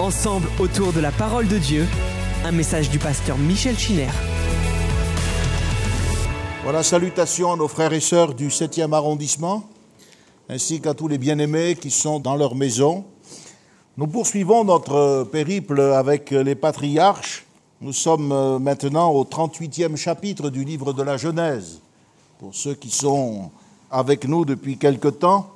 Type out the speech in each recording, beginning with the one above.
Ensemble autour de la parole de Dieu, un message du pasteur Michel Chiner. Voilà, salutations à nos frères et sœurs du 7e arrondissement, ainsi qu'à tous les bien-aimés qui sont dans leur maison. Nous poursuivons notre périple avec les patriarches. Nous sommes maintenant au 38e chapitre du livre de la Genèse. Pour ceux qui sont avec nous depuis quelque temps,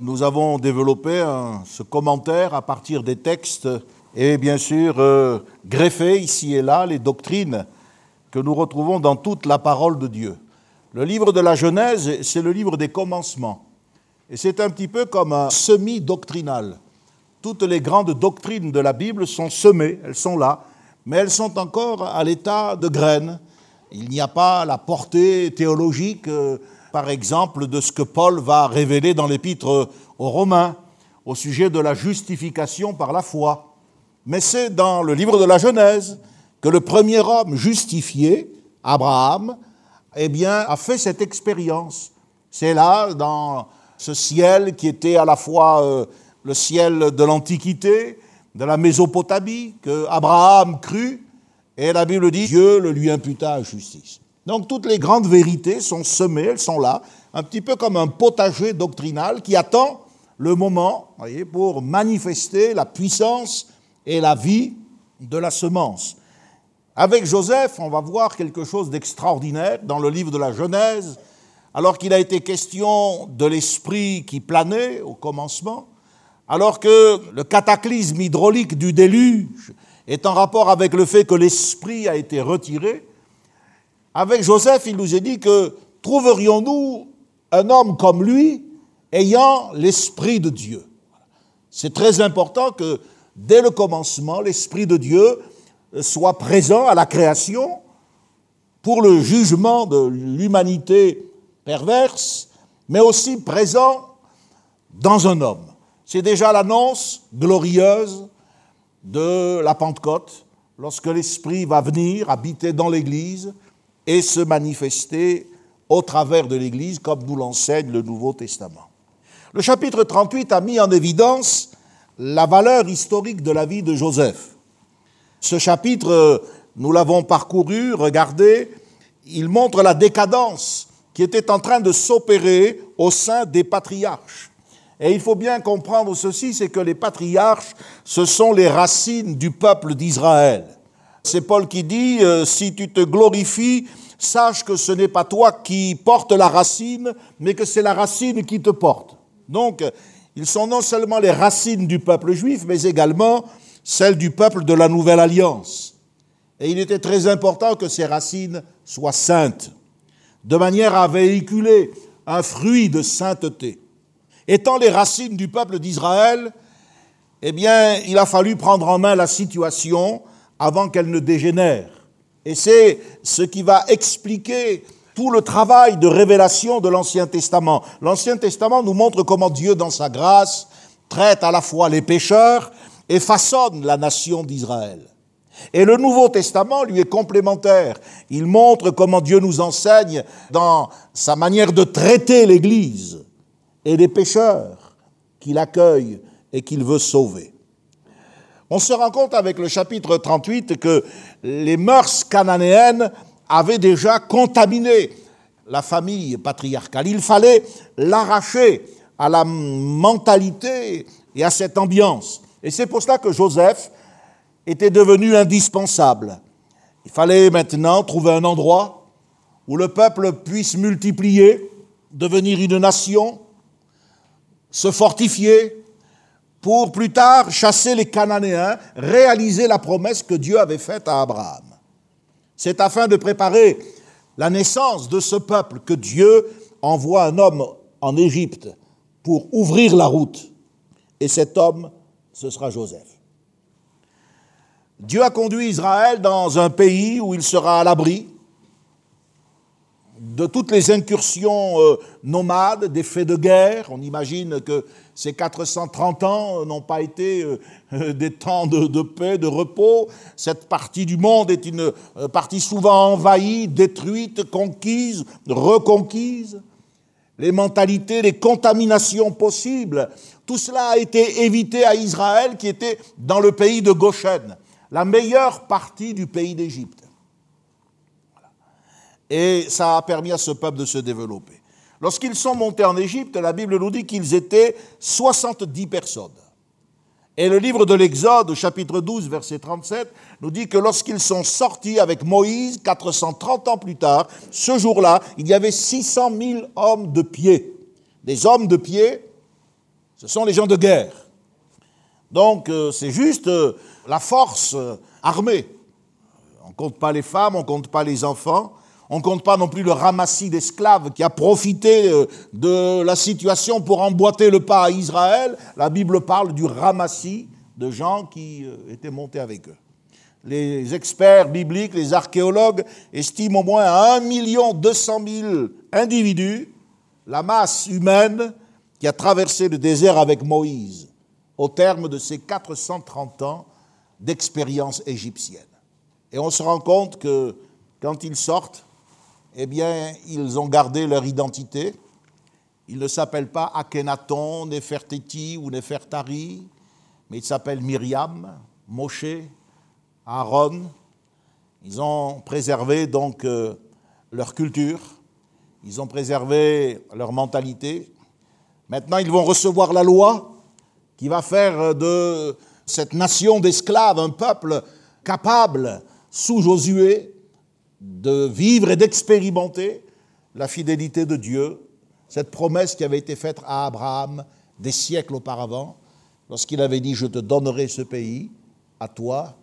nous avons développé un, ce commentaire à partir des textes et bien sûr euh, greffé ici et là les doctrines que nous retrouvons dans toute la parole de Dieu. Le livre de la Genèse, c'est le livre des commencements. Et c'est un petit peu comme un semi-doctrinal. Toutes les grandes doctrines de la Bible sont semées, elles sont là, mais elles sont encore à l'état de graines. Il n'y a pas la portée théologique. Euh, par exemple, de ce que Paul va révéler dans l'épître aux Romains au sujet de la justification par la foi. Mais c'est dans le livre de la Genèse que le premier homme justifié, Abraham, eh bien, a fait cette expérience. C'est là, dans ce ciel qui était à la fois euh, le ciel de l'Antiquité, de la Mésopotamie, que Abraham crut, et la Bible dit Dieu le lui imputa à justice. Donc toutes les grandes vérités sont semées, elles sont là, un petit peu comme un potager doctrinal qui attend le moment voyez, pour manifester la puissance et la vie de la semence. Avec Joseph, on va voir quelque chose d'extraordinaire dans le livre de la Genèse, alors qu'il a été question de l'esprit qui planait au commencement, alors que le cataclysme hydraulique du déluge est en rapport avec le fait que l'esprit a été retiré, avec Joseph, il nous est dit que trouverions-nous un homme comme lui ayant l'Esprit de Dieu? C'est très important que dès le commencement, l'Esprit de Dieu soit présent à la création pour le jugement de l'humanité perverse, mais aussi présent dans un homme. C'est déjà l'annonce glorieuse de la Pentecôte, lorsque l'Esprit va venir habiter dans l'Église, et se manifester au travers de l'Église, comme nous l'enseigne le Nouveau Testament. Le chapitre 38 a mis en évidence la valeur historique de la vie de Joseph. Ce chapitre, nous l'avons parcouru, regardé, il montre la décadence qui était en train de s'opérer au sein des patriarches. Et il faut bien comprendre ceci, c'est que les patriarches, ce sont les racines du peuple d'Israël. C'est Paul qui dit, euh, si tu te glorifies, sache que ce n'est pas toi qui portes la racine, mais que c'est la racine qui te porte. Donc, ils sont non seulement les racines du peuple juif, mais également celles du peuple de la Nouvelle Alliance. Et il était très important que ces racines soient saintes, de manière à véhiculer un fruit de sainteté. Étant les racines du peuple d'Israël, eh bien, il a fallu prendre en main la situation avant qu'elle ne dégénère. Et c'est ce qui va expliquer tout le travail de révélation de l'Ancien Testament. L'Ancien Testament nous montre comment Dieu, dans sa grâce, traite à la fois les pécheurs et façonne la nation d'Israël. Et le Nouveau Testament lui est complémentaire. Il montre comment Dieu nous enseigne dans sa manière de traiter l'Église et les pécheurs qu'il accueille et qu'il veut sauver. On se rend compte avec le chapitre 38 que les mœurs cananéennes avaient déjà contaminé la famille patriarcale. Il fallait l'arracher à la mentalité et à cette ambiance. Et c'est pour cela que Joseph était devenu indispensable. Il fallait maintenant trouver un endroit où le peuple puisse multiplier, devenir une nation, se fortifier, pour plus tard chasser les Cananéens, réaliser la promesse que Dieu avait faite à Abraham. C'est afin de préparer la naissance de ce peuple que Dieu envoie un homme en Égypte pour ouvrir la route. Et cet homme, ce sera Joseph. Dieu a conduit Israël dans un pays où il sera à l'abri de toutes les incursions euh, nomades, des faits de guerre. On imagine que ces 430 ans n'ont pas été euh, euh, des temps de, paix, de repos. Cette partie du monde est une euh, partie souvent envahie, détruite, conquise, reconquise. Les mentalités, les contaminations possibles, tout cela a été évité à Israël qui était dans le pays de Goshen, la meilleure partie du pays d'Égypte. Et ça a permis à ce peuple de se développer. Lorsqu'ils sont montés en Égypte, la Bible nous dit qu'ils étaient 70 personnes. Et le livre de l'Exode, chapitre 12, verset 37, nous dit que lorsqu'ils sont sortis avec Moïse, 430 ans plus tard, ce jour-là, il y avait 600 000 hommes de pied. Des hommes de pied, ce sont les gens de guerre. Donc euh, c'est juste euh, la force euh, armée. On ne compte pas les femmes, on ne compte pas les enfants, on ne compte pas non plus le ramassis d'esclaves qui a profité de la situation pour emboîter le pas à Israël. La Bible parle du ramassis de gens qui étaient montés avec eux. Les experts bibliques, les archéologues estiment au moins à 1 200 000 individus la masse humaine qui a traversé le désert avec Moïse au terme de ses 430 ans d'expérience égyptienne. Et on se rend compte que quand ils sortent, eh bien, ils ont gardé leur identité. Ils ne s'appellent pas Akhenaton, Nefertiti ou Nefertari, mais ils s'appellent Myriam, Moshe, Aaron. Ils ont préservé donc euh, leur culture, ils ont préservé leur mentalité. Maintenant, ils vont recevoir la loi qui va faire de cette nation d'esclaves un peuple capable, sous Josué, de vivre et d'expérimenter la fidélité de Dieu, cette promesse qui avait été faite à Abraham des siècles auparavant, lorsqu'il avait dit, je te donnerai ce pays à toi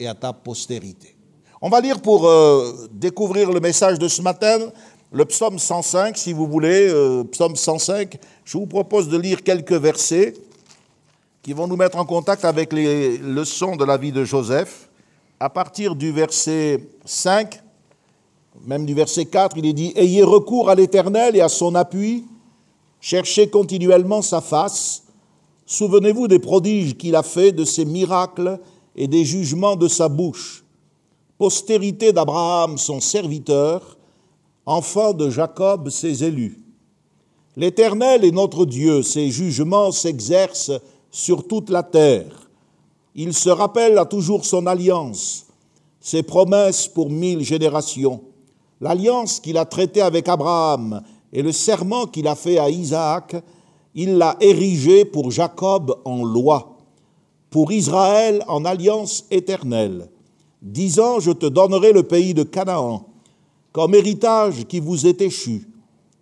et à ta postérité. On va lire pour euh, découvrir le message de ce matin le psaume 105, si vous voulez, euh, psaume 105, je vous propose de lire quelques versets qui vont nous mettre en contact avec les leçons de la vie de Joseph. À partir du verset 5, même du verset 4, il est dit Ayez recours à l'Éternel et à son appui, cherchez continuellement sa face, souvenez-vous des prodiges qu'il a faits, de ses miracles et des jugements de sa bouche. Postérité d'Abraham, son serviteur, enfants de Jacob, ses élus. L'Éternel est notre Dieu, ses jugements s'exercent sur toute la terre. Il se rappelle à toujours son alliance, ses promesses pour mille générations, l'alliance qu'il a traitée avec Abraham et le serment qu'il a fait à Isaac, il l'a érigé pour Jacob en loi, pour Israël en alliance éternelle, disant, je te donnerai le pays de Canaan comme héritage qui vous est échu.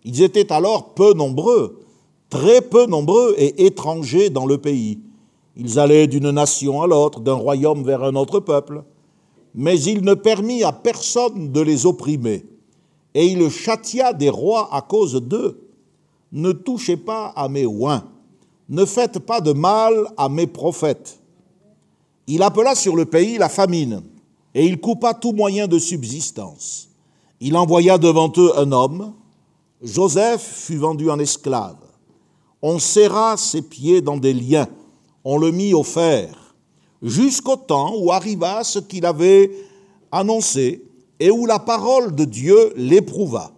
Ils étaient alors peu nombreux, très peu nombreux et étrangers dans le pays. Ils allaient d'une nation à l'autre, d'un royaume vers un autre peuple, mais il ne permit à personne de les opprimer, et il châtia des rois à cause d'eux. Ne touchez pas à mes oins, ne faites pas de mal à mes prophètes. Il appela sur le pays la famine, et il coupa tout moyen de subsistance. Il envoya devant eux un homme. Joseph fut vendu en esclave. On serra ses pieds dans des liens. On le mit au fer. Jusqu'au temps où arriva ce qu'il avait annoncé et où la parole de Dieu l'éprouva.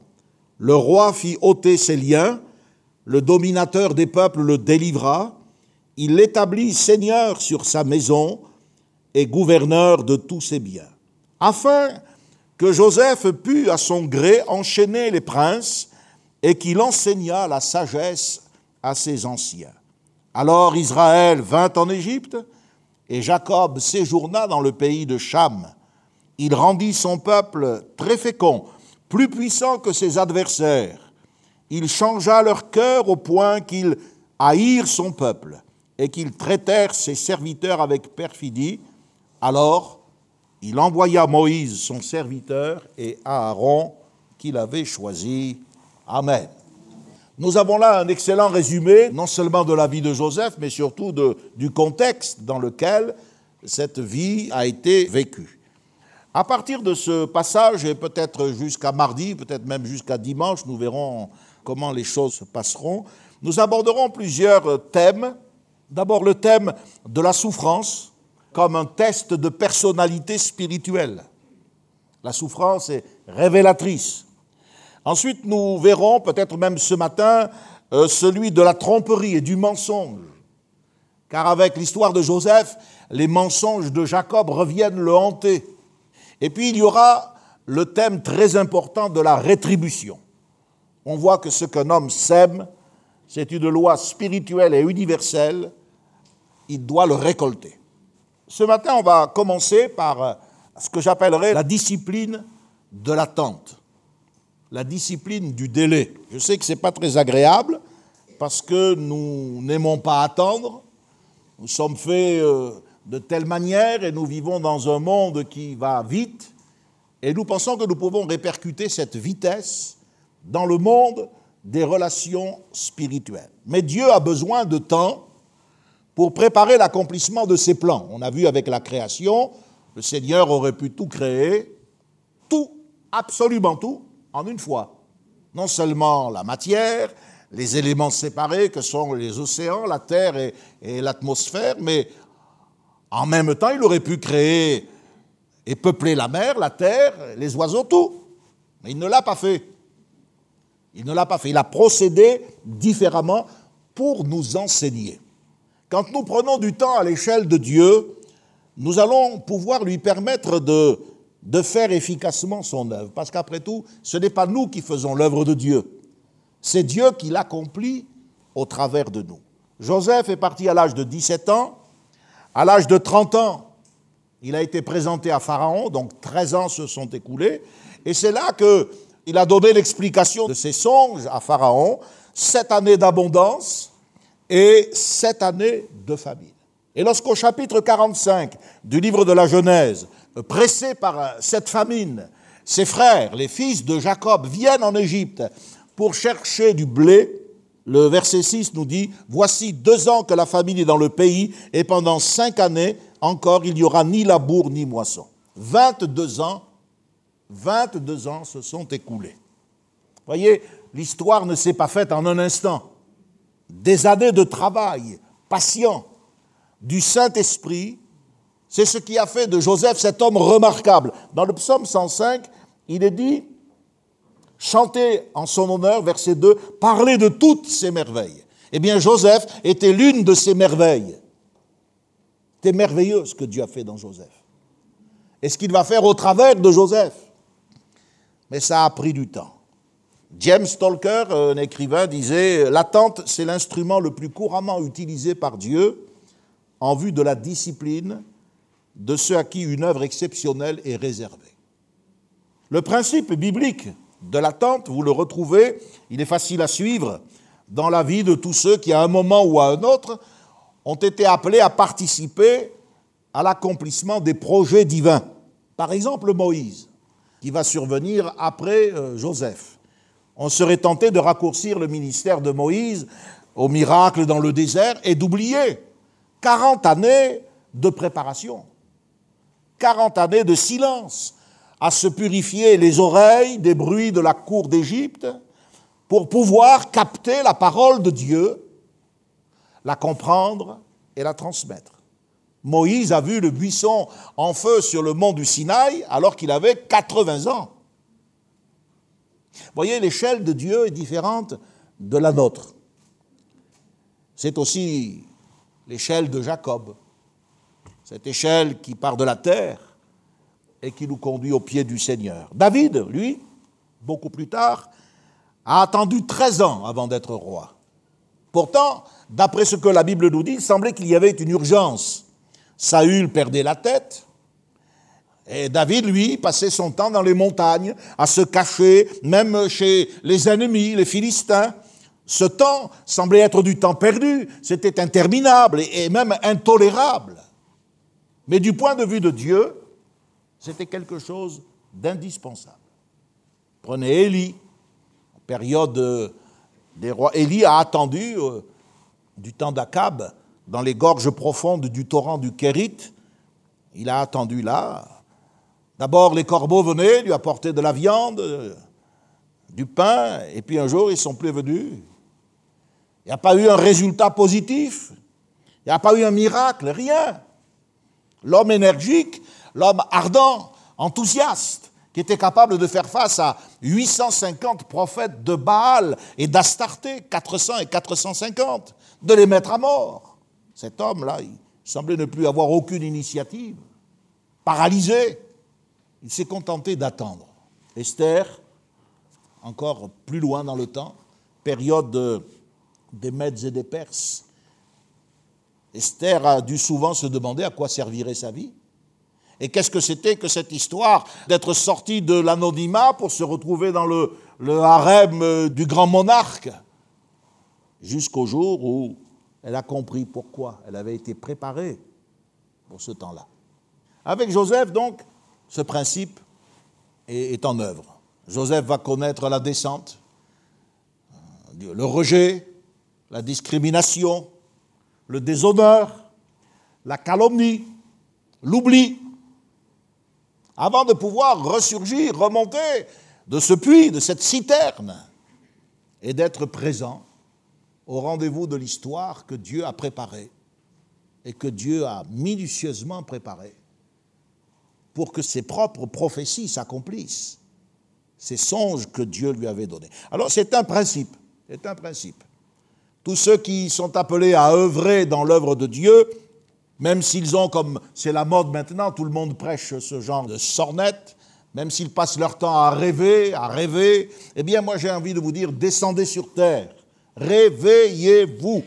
Le roi fit ôter ses liens. Le dominateur des peuples le délivra. Il l'établit seigneur sur sa maison et gouverneur de tous ses biens, afin que Joseph put à son gré enchaîner les princes et qu'il enseigna la sagesse à ses anciens. Alors Israël vint en Égypte et Jacob séjourna dans le pays de Cham. Il rendit son peuple très fécond, plus puissant que ses adversaires. Il changea leur cœur au point qu'ils haïrent son peuple et qu'ils traitèrent ses serviteurs avec perfidie. Alors il envoya Moïse, son serviteur, et Aaron, qu'il avait choisi. Amen. Nous avons là un excellent résumé, non seulement de la vie de Joseph, mais surtout du contexte dans lequel cette vie a été vécue. À partir de ce passage, et peut-être jusqu'à mardi, peut-être même jusqu'à dimanche, nous verrons comment les choses se passeront, nous aborderons plusieurs thèmes. D'abord le thème de la souffrance, comme un test de personnalité spirituelle. La souffrance est révélatrice. Ensuite, nous verrons, peut-être même ce matin, euh, celui de la tromperie et du mensonge. car avec l'histoire de Joseph, les mensonges de Jacob reviennent le hanter. Et puis il y aura le thème très important de la rétribution. On voit que ce qu'un homme sème, c'est une loi spirituelle et universelle, il doit le récolter. Ce matin, on va commencer par ce que j'appellerais la discipline de l'attente, la discipline du délai. Je sais que ce n'est pas très agréable parce que nous n'aimons pas attendre, nous sommes faits euh, de telle manière et nous vivons dans un monde qui va vite et nous pensons que nous pouvons répercuter cette vitesse dans le monde des relations spirituelles. Mais Dieu a besoin de temps pour préparer l'accomplissement de ses plans. On a vu avec la création, le Seigneur aurait pu tout créer, tout, absolument tout, en une fois. Non seulement la matière, les éléments séparés que sont les océans, la terre et, l'atmosphère, mais en même temps, il aurait pu créer et peupler la mer, la terre, les oiseaux, tout. Mais il ne l'a pas fait. Il ne l'a pas fait. Il a procédé différemment pour nous enseigner. Quand nous prenons du temps à l'échelle de Dieu, nous allons pouvoir lui permettre de, de faire efficacement son œuvre. Parce qu'après tout, ce n'est pas nous qui faisons l'œuvre de Dieu. C'est Dieu qui l'accomplit au travers de nous. Joseph est parti à l'âge de 17 ans. À l'âge de 30 ans, il a été présenté à Pharaon, donc 13 ans se sont écoulés. Et c'est là qu'il a donné l'explication de ses songes à Pharaon. Sept années d'abondance, et sept années de famine. Et lorsqu'au chapitre 45 du livre de la Genèse, pressé par cette famine, ses frères, les fils de Jacob, viennent en Égypte pour chercher du blé, le verset 6 nous dit, Voici deux ans que la famine est dans le pays, et pendant cinq années encore, il n'y aura ni labour ni moisson. 22 ans, 22 ans se sont écoulés. Voyez, l'histoire ne s'est pas faite en un instant des années de travail patient du Saint-Esprit, c'est ce qui a fait de Joseph cet homme remarquable. Dans le psaume 105, il est dit, chantez en son honneur, verset 2, parlez de toutes ces merveilles. Eh bien, Joseph était l'une de ces merveilles. C'est merveilleux ce que Dieu a fait dans Joseph. Et ce qu'il va faire au travers de Joseph. Mais ça a pris du temps. James Tolker, un écrivain, disait L'attente, c'est l'instrument le plus couramment utilisé par Dieu en vue de la discipline de ceux à qui une œuvre exceptionnelle est réservée. Le principe biblique de l'attente, vous le retrouvez, il est facile à suivre. Dans la vie de tous ceux qui, à un moment ou à un autre, ont été appelés à participer à l'accomplissement des projets divins. Par exemple, Moïse, qui va survenir après euh, Joseph. On serait tenté de raccourcir le ministère de Moïse au miracle dans le désert et d'oublier 40 années de préparation, 40 années de silence à se purifier les oreilles des bruits de la cour d'Égypte pour pouvoir capter la parole de Dieu, la comprendre et la transmettre. Moïse a vu le buisson en feu sur le mont du Sinaï alors qu'il avait 80 ans voyez, l'échelle de Dieu est différente de la nôtre. C'est aussi l'échelle de Jacob, cette échelle qui part de la terre et qui nous conduit au pied du Seigneur. David, lui, beaucoup plus tard, a attendu 13 ans avant d'être roi. Pourtant, d'après ce que la Bible nous dit, il semblait qu'il y avait une urgence. Saül perdait la tête, et David, lui, passait son temps dans les montagnes, à se cacher, même chez les ennemis, les Philistins. Ce temps semblait être du temps perdu, c'était interminable et même intolérable. Mais du point de vue de Dieu, c'était quelque chose d'indispensable. Prenez Élie, période des rois. Élie a attendu euh, du temps d'Akab, dans les gorges profondes du torrent du Kérit. Il a attendu là, D'abord, les corbeaux venaient lui apporter de la viande, du pain, et puis un jour, ils sont plus venus. Il n'y a pas eu un résultat positif. Il n'y a pas eu un miracle, rien. L'homme énergique, l'homme ardent, enthousiaste, qui était capable de faire face à 850 prophètes de Baal et d'Astarté, 400 et 450, de les mettre à mort. Cet homme-là, il semblait ne plus avoir aucune initiative, paralysé. Il s'est contenté d'attendre. Esther, encore plus loin dans le temps, période des Mèdes et des Perses, Esther a dû souvent se demander à quoi servirait sa vie. Et qu'est-ce que c'était que cette histoire d'être sortie de l'anonymat pour se retrouver dans le, harem du grand monarque? Jusqu'au jour où elle a compris pourquoi elle avait été préparée pour ce temps-là. Avec Joseph, donc, ce principe est, en œuvre. Joseph va connaître la descente, le rejet, la discrimination, le déshonneur, la calomnie, l'oubli, avant de pouvoir ressurgir, remonter de ce puits, de cette citerne, et d'être présent au rendez-vous de l'histoire que Dieu a préparé et que Dieu a minutieusement préparé pour que ses propres prophéties s'accomplissent, ces songes que Dieu lui avait donnés. Alors c'est un principe, c'est un principe. Tous ceux qui sont appelés à œuvrer dans l'œuvre de Dieu, même s'ils ont, comme c'est la mode maintenant, tout le monde prêche ce genre de sornette, même s'ils passent leur temps à rêver, à rêver, eh bien moi j'ai envie de vous dire, descendez sur terre, réveillez-vous.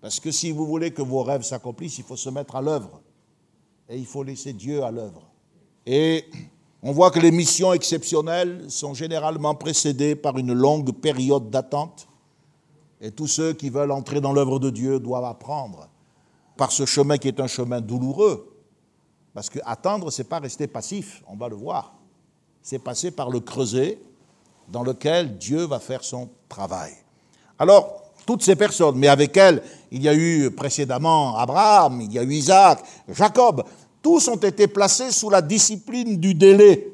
Parce que si vous voulez que vos rêves s'accomplissent, il faut se mettre à l'œuvre et il faut laisser Dieu à l'œuvre. Et on voit que les missions exceptionnelles sont généralement précédées par une longue période d'attente. Et tous ceux qui veulent entrer dans l'œuvre de Dieu doivent apprendre par ce chemin qui est un chemin douloureux. Parce que attendre, ce n'est pas rester passif, on va le voir. C'est passer par le creuset dans lequel Dieu va faire son travail. Alors, toutes ces personnes, mais avec elles, il y a eu précédemment Abraham, il y a eu Isaac, Jacob, tous ont été placés sous la discipline du délai.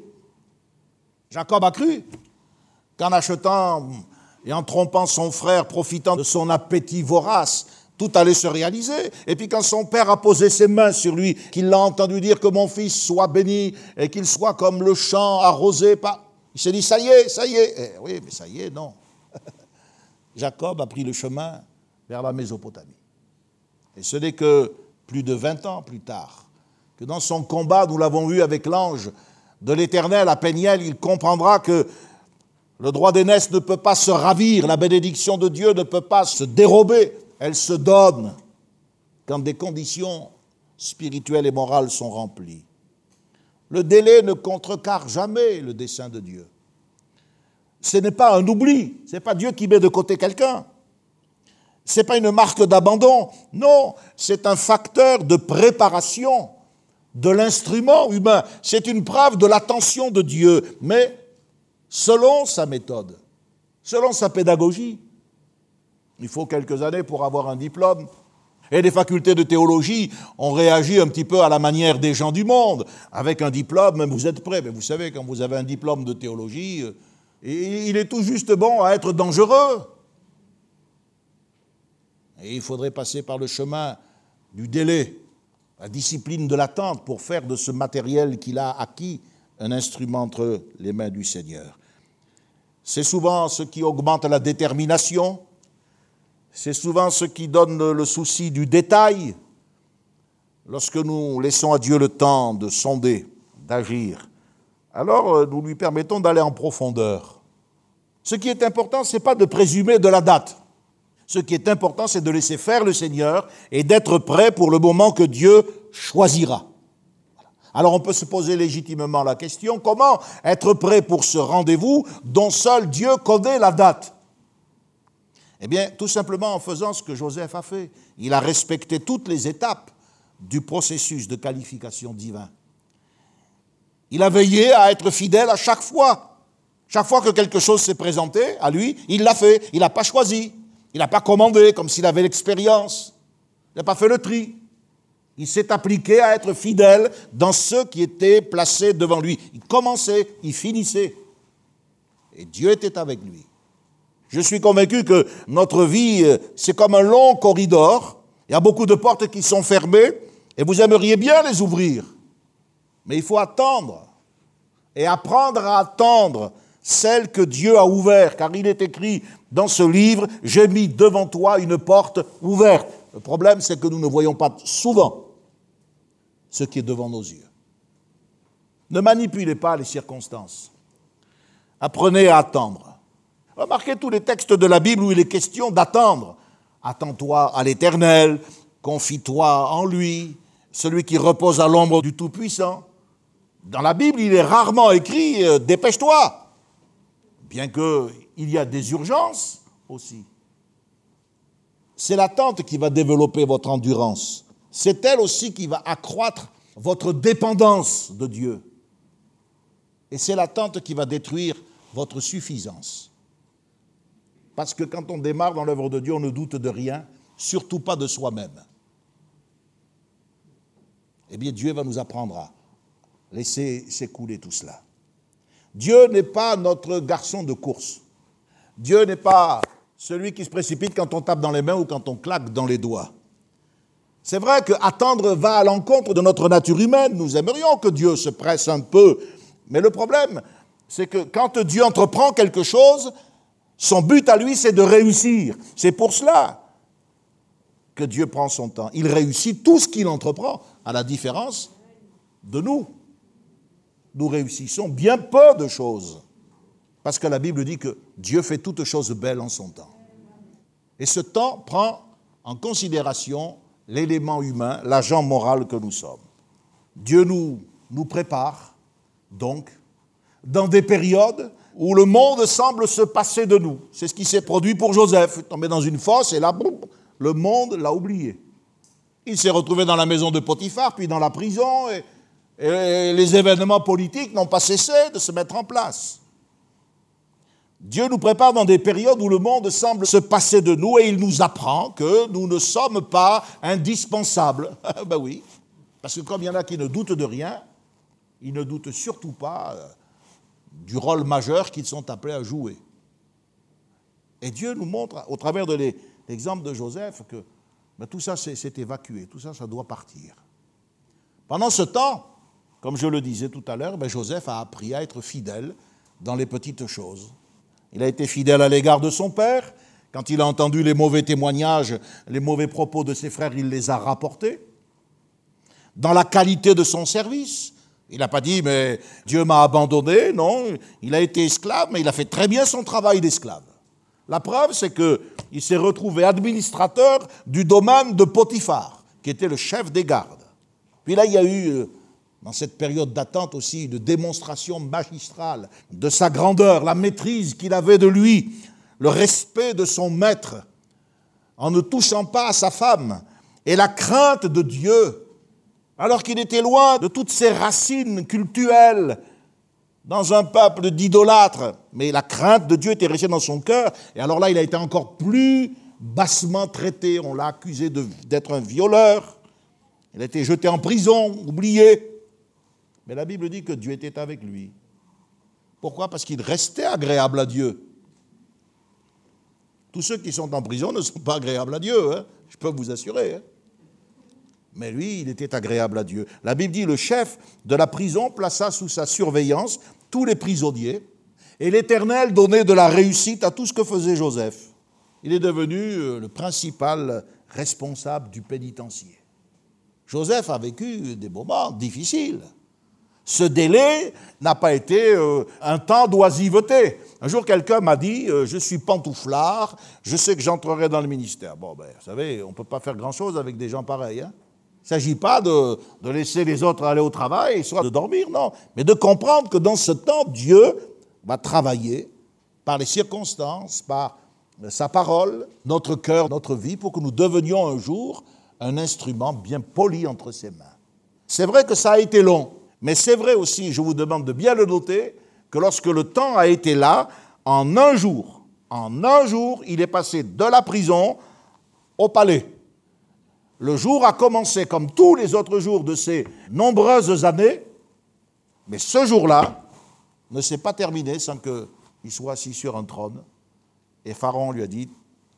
Jacob a cru qu'en achetant et en trompant son frère, profitant de son appétit vorace, tout allait se réaliser. Et puis quand son père a posé ses mains sur lui, qu'il l'a entendu dire que mon fils soit béni et qu'il soit comme le champ arrosé. Il s'est dit, ça y est, ça y est. Eh oui, mais ça y est, non. Jacob a pris le chemin vers la Mésopotamie. Et ce n'est que plus de 20 ans plus tard que dans son combat, nous l'avons vu avec l'ange de l'Éternel à Péniel, il comprendra que le droit d'aînesse ne peut pas se ravir, la bénédiction de Dieu ne peut pas se dérober, elle se donne quand des conditions spirituelles et morales sont remplies. Le délai ne contrecarre jamais le dessein de Dieu. Ce n'est pas un oubli, ce n'est pas Dieu qui met de côté quelqu'un. Ce n'est pas une marque d'abandon, non, c'est un facteur de préparation de l'instrument humain. C'est une preuve de l'attention de Dieu, mais selon sa méthode, selon sa pédagogie. Il faut quelques années pour avoir un diplôme. Et les facultés de théologie ont réagi un petit peu à la manière des gens du monde. Avec un diplôme, vous êtes prêts. Mais vous savez, quand vous avez un diplôme de théologie, euh, il est tout juste bon à être dangereux. Et il faudrait passer par le chemin du délai, la discipline de l'attente pour faire de ce matériel qu'il a acquis un instrument entre les mains du Seigneur. C'est souvent ce qui augmente la détermination, c'est souvent ce qui donne le souci du détail. Lorsque nous laissons à Dieu le temps de sonder, d'agir, alors euh, nous lui permettons d'aller en profondeur. Ce qui est important, ce n'est pas de présumer de la date. Ce qui est important, c'est de laisser faire le Seigneur et d'être prêt pour le moment que Dieu choisira. Alors on peut se poser légitimement la question, comment être prêt pour ce rendez-vous dont seul Dieu connaît la date? Eh bien, tout simplement en faisant ce que Joseph a fait. Il a respecté toutes les étapes du processus de qualification divin. Il a veillé à être fidèle à chaque fois. Chaque fois que quelque chose s'est présenté à lui, il l'a fait. Il n'a pas choisi. Il n'a pas commandé comme s'il avait l'expérience. Il n'a pas fait le tri. Il s'est appliqué à être fidèle dans ce qui était placé devant lui. Il commençait, il finissait. Et Dieu était avec lui. Je suis convaincu que notre vie, euh, c'est comme un long corridor. Il y a beaucoup de portes qui sont fermées et vous aimeriez bien les ouvrir. Mais il faut attendre et apprendre à attendre celle que Dieu a ouverte, car il est écrit dans ce livre, j'ai mis devant toi une porte ouverte. Le problème, c'est que nous ne voyons pas souvent ce qui est devant nos yeux. Ne manipulez pas les circonstances. Apprenez à attendre. Remarquez tous les textes de la Bible où il est question d'attendre. Attends-toi à l'Éternel, confie-toi en lui, celui qui repose à l'ombre du Tout-Puissant. Dans la Bible, il est rarement écrit euh, dépêche-toi, bien qu'il y a des urgences aussi. C'est l'attente qui va développer votre endurance. C'est elle aussi qui va accroître votre dépendance de Dieu. Et c'est l'attente qui va détruire votre suffisance. Parce que quand on démarre dans l'œuvre de Dieu, on ne doute de rien, surtout pas de soi-même. Eh bien, Dieu va nous apprendre à laisser s'écouler tout cela. Dieu n'est pas notre garçon de course. Dieu n'est pas celui qui se précipite quand on tape dans les mains ou quand on claque dans les doigts. C'est vrai que attendre va à l'encontre de notre nature humaine. Nous aimerions que Dieu se presse un peu. Mais le problème, c'est que quand Dieu entreprend quelque chose, son but à lui, c'est de réussir. C'est pour cela que Dieu prend son temps. Il réussit tout ce qu'il entreprend, à la différence de nous. Nous réussissons bien peu de choses. Parce que la Bible dit que Dieu fait toutes choses belles en son temps. Et ce temps prend en considération l'élément humain, l'agent moral que nous sommes. Dieu nous, nous prépare, donc, dans des périodes où le monde semble se passer de nous. C'est ce qui s'est produit pour Joseph. Il est tombé dans une fosse et là, le monde l'a oublié. Il s'est retrouvé dans la maison de Potiphar, puis dans la prison, et, et les événements politiques n'ont pas cessé de se mettre en place. Dieu nous prépare dans des périodes où le monde semble se passer de nous et il nous apprend que nous ne sommes pas indispensables. ben oui, parce que comme il y en a qui ne doutent de rien, ils ne doutent surtout pas euh, du rôle majeur qu'ils sont appelés à jouer. Et Dieu nous montre, au travers de l'exemple de Joseph, que ben, tout ça s'est évacué, tout ça, ça doit partir. Pendant ce temps, comme je le disais tout à l'heure, ben, Joseph a appris à être fidèle dans les petites choses. Il a été fidèle à l'égard de son père. Quand il a entendu les mauvais témoignages, les mauvais propos de ses frères, il les a rapportés. Dans la qualité de son service, il n'a pas dit, mais Dieu m'a abandonné, non, il a été esclave, mais il a fait très bien son travail d'esclave. La preuve, c'est qu'il s'est retrouvé administrateur du domaine de Potiphar, qui était le chef des gardes. Puis là, il y a eu euh, dans cette période d'attente aussi une démonstration magistrale de sa grandeur, la maîtrise qu'il avait de lui, le respect de son maître, en ne touchant pas à sa femme, et la crainte de Dieu, alors qu'il était loin de toutes ses racines cultuelles dans un peuple d'idolâtres. Mais la crainte de Dieu était restée dans son cœur, et alors là, il a été encore plus bassement traité. On l'a accusé d'être un violeur. Il a été jeté en prison, oublié. Mais la Bible dit que Dieu était avec lui. Pourquoi? Parce qu'il restait agréable à Dieu. Tous ceux qui sont en prison ne sont pas agréables à Dieu, hein. je peux vous assurer. Hein. Mais lui, il était agréable à Dieu. La Bible dit, le chef de la prison plaça sous sa surveillance tous les prisonniers, et l'Éternel donnait de la réussite à tout ce que faisait Joseph. Il est devenu euh, le principal responsable du pénitencier. Joseph a vécu des moments difficiles. Ce délai n'a pas été euh, un temps d'oisiveté. Un jour, quelqu'un m'a dit euh, Je suis pantouflard, je sais que j'entrerai dans le ministère. Bon, ben, vous savez, on ne peut pas faire grand-chose avec des gens pareils. Hein. Il ne s'agit pas de, laisser les autres aller au travail, soit de dormir, non, mais de comprendre que dans ce temps, Dieu va travailler par les circonstances, par sa parole, notre cœur, notre vie, pour que nous devenions un jour un instrument bien poli entre ses mains. C'est vrai que ça a été long. Mais c'est vrai aussi, je vous demande de bien le noter, que lorsque le temps a été là, en un jour, en un jour, il est passé de la prison au palais. Le jour a commencé comme tous les autres jours de ces nombreuses années, mais ce jour-là ne s'est pas terminé sans qu'il soit assis sur un trône. Et Pharaon lui a dit,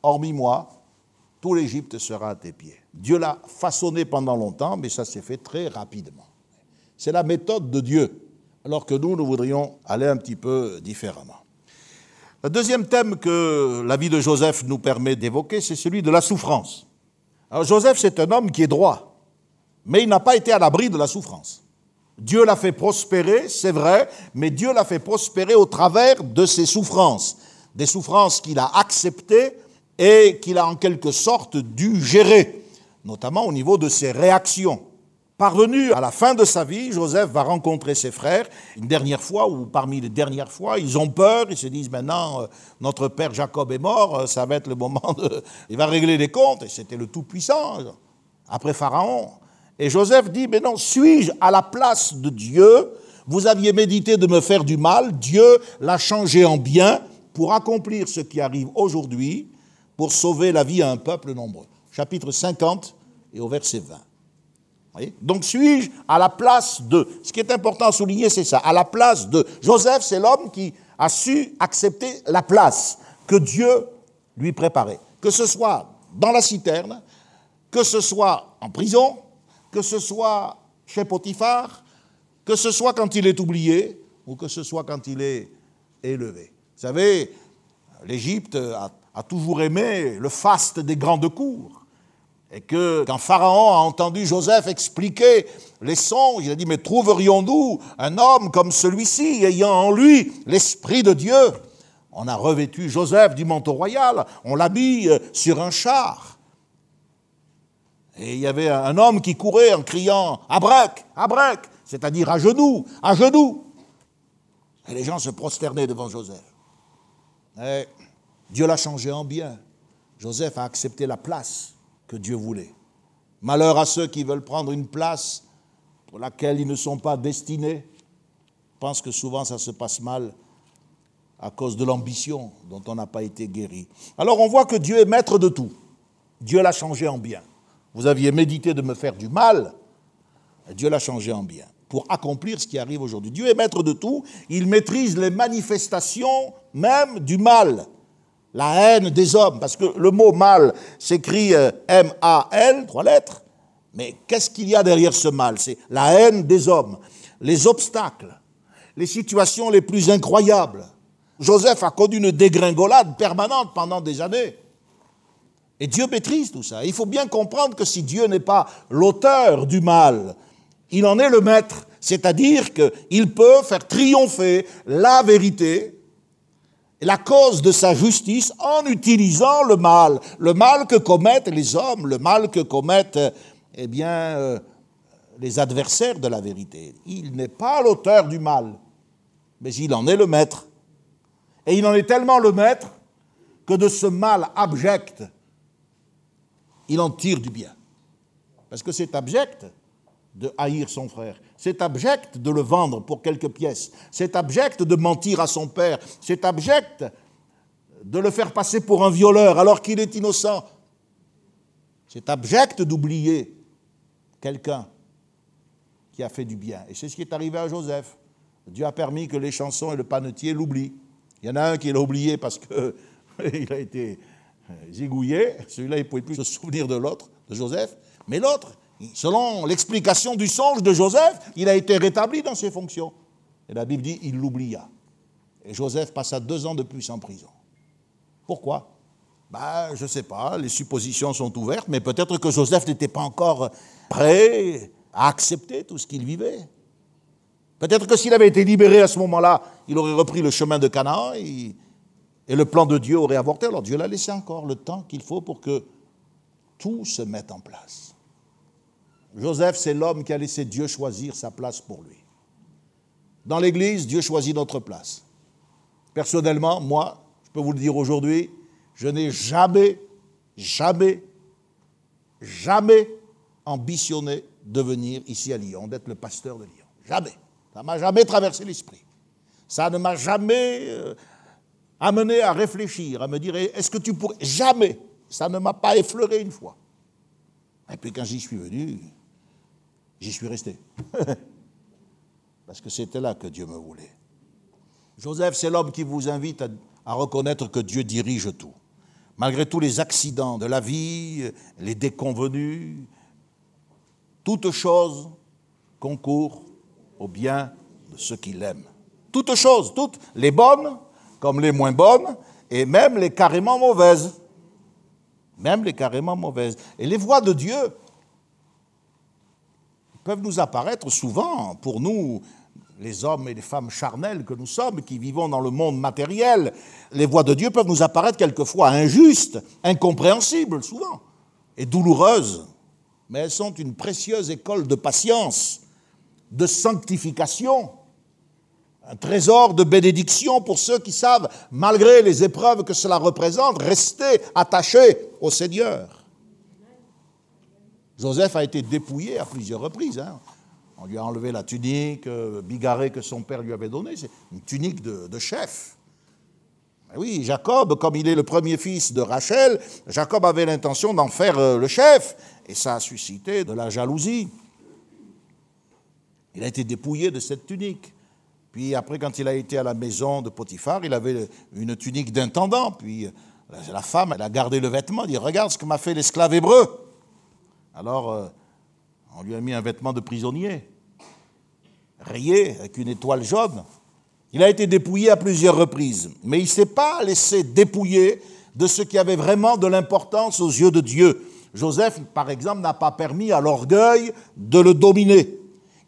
hormis moi, tout l'Égypte sera à tes pieds. Dieu l'a façonné pendant longtemps, mais ça s'est fait très rapidement. C'est la méthode de Dieu, alors que nous, nous voudrions aller un petit peu différemment. Le deuxième thème que la vie de Joseph nous permet d'évoquer, c'est celui de la souffrance. Joseph, c'est un homme qui est droit, mais il n'a pas été à l'abri de la souffrance. Dieu l'a fait prospérer, c'est vrai, mais Dieu l'a fait prospérer au travers de ses souffrances, des souffrances qu'il a acceptées et qu'il a en quelque sorte dû gérer, notamment au niveau de ses réactions. Parvenu à la fin de sa vie, Joseph va rencontrer ses frères une dernière fois, ou parmi les dernières fois, ils ont peur, ils se disent maintenant, euh, notre père Jacob est mort, euh, ça va être le moment de... Il va régler les comptes, et c'était le Tout-Puissant, après Pharaon. Et Joseph dit, mais non, suis-je à la place de Dieu? Vous aviez médité de me faire du mal, Dieu l'a changé en bien pour accomplir ce qui arrive aujourd'hui, pour sauver la vie à un peuple nombreux. Chapitre 50 et au verset 20. Donc suis-je à la place de Ce qui est important à souligner, c'est ça, à la place de. Joseph, c'est l'homme qui a su accepter la place que Dieu lui préparait. Que ce soit dans la citerne, que ce soit en prison, que ce soit chez Potiphar, que ce soit quand il est oublié ou que ce soit quand il est élevé. Vous savez, l'Égypte a, a toujours aimé le faste des grandes cours. Et que quand Pharaon a entendu Joseph expliquer les songes, il a dit, mais trouverions-nous un homme comme celui-ci, ayant en lui l'Esprit de Dieu? On a revêtu Joseph du manteau royal, on l'a mis euh, sur un char. Et il y avait un homme qui courait en criant Abrek, Abrek, c'est-à-dire à genoux, à genoux. Et les gens se prosternaient devant Joseph. Et Dieu l'a changé en bien. Joseph a accepté la place que Dieu voulait. Malheur à ceux qui veulent prendre une place pour laquelle ils ne sont pas destinés. Je pense que souvent ça se passe mal à cause de l'ambition dont on n'a pas été guéri. Alors on voit que Dieu est maître de tout. Dieu l'a changé en bien. Vous aviez médité de me faire du mal, Dieu l'a changé en bien pour accomplir ce qui arrive aujourd'hui. Dieu est maître de tout, il maîtrise les manifestations même du mal la haine des hommes, parce que le mot mal s'écrit euh, M-A-L, trois lettres, mais qu'est-ce qu'il y a derrière ce mal? C'est la haine des hommes, les obstacles, les situations les plus incroyables. Joseph a connu une dégringolade permanente pendant des années. Et Dieu maîtrise tout ça. Il faut bien comprendre que si Dieu n'est pas l'auteur du mal, il en est le maître. C'est-à-dire qu'il peut faire triompher la vérité la cause de sa justice en utilisant le mal, le mal que commettent les hommes, le mal que commettent eh bien, euh, les adversaires de la vérité. Il n'est pas l'auteur du mal, mais il en est le maître. Et il en est tellement le maître que de ce mal abject, il en tire du bien. Parce que c'est abject de haïr son frère. C'est abject de le vendre pour quelques pièces. C'est abject de mentir à son père. C'est abject de le faire passer pour un violeur alors qu'il est innocent. C'est abject d'oublier quelqu'un qui a fait du bien. Et c'est ce qui est arrivé à Joseph. Dieu a permis que les chansons et le panetier l'oublient. Il y en a un qui l'a oublié parce qu'il a été zigouillé. Celui-là, il ne pouvait plus se souvenir de l'autre, de Joseph. Mais l'autre, selon l'explication du songe de Joseph, il a été rétabli dans ses fonctions. Et la Bible dit, il l'oublia. Et Joseph passa deux ans de plus en prison. Pourquoi? Ben, Je ne sais pas, les suppositions sont ouvertes, mais peut-être que Joseph n'était pas encore prêt à accepter tout ce qu'il vivait. Peut-être que s'il avait été libéré à ce moment-là, il aurait repris le chemin de Canaan et, et le plan de Dieu aurait avorté. Alors Dieu l'a laissé encore le temps qu'il faut pour que tout se mette en place. Joseph, c'est l'homme qui a laissé Dieu choisir sa place pour lui. Dans l'Église, Dieu choisit notre place. Personnellement, moi, je peux vous le dire aujourd'hui, je n'ai jamais, jamais, jamais ambitionné de venir ici à Lyon, d'être le pasteur de Lyon. Jamais. Ça m'a jamais traversé l'esprit. Ça ne m'a jamais euh, amené à réfléchir, à me dire, est-ce que tu pourrais... Jamais. Ça ne m'a pas effleuré une fois. Et puis quand j'y suis venu, j'y suis resté. Parce que c'était là que Dieu me voulait. Joseph, c'est l'homme qui vous invite à, reconnaître que Dieu dirige tout. Malgré tous les accidents de la vie, les déconvenus, toute chose concourt au bien de ceux qui l'aiment. Toutes choses, toutes, les bonnes comme les moins bonnes, et même les carrément mauvaises. même les carrément mauvaises. Et les voies de Dieu peuvent nous apparaître souvent, pour nous, les hommes et les femmes charnels que nous sommes, qui vivons dans le monde matériel, les voies de Dieu peuvent nous apparaître quelquefois injustes, incompréhensibles souvent, et douloureuses, mais elles sont une précieuse école de patience, de sanctification, un trésor de bénédiction pour ceux qui savent, malgré les épreuves que cela représente, rester attachés au Seigneur. Joseph a été dépouillé à plusieurs reprises. Hein. On lui a enlevé la tunique euh, bigarrée que son père lui avait donnée. C'est une tunique de, chef. oui, Jacob, comme il est le premier fils de Rachel, Jacob avait l'intention d'en faire euh, le chef. Et ça a suscité de la jalousie. Il a été dépouillé de cette tunique. Puis après, quand il a été à la maison de Potiphar, il avait une tunique d'intendant. Puis euh, la femme, elle a gardé le vêtement, elle dit Regarde ce que m'a fait l'esclave hébreu. Alors, on lui a mis un vêtement de prisonnier, rayé avec une étoile jaune. Il a été dépouillé à plusieurs reprises, mais il ne s'est pas laissé dépouiller de ce qui avait vraiment de l'importance aux yeux de Dieu. Joseph, par exemple, n'a pas permis à l'orgueil de le dominer.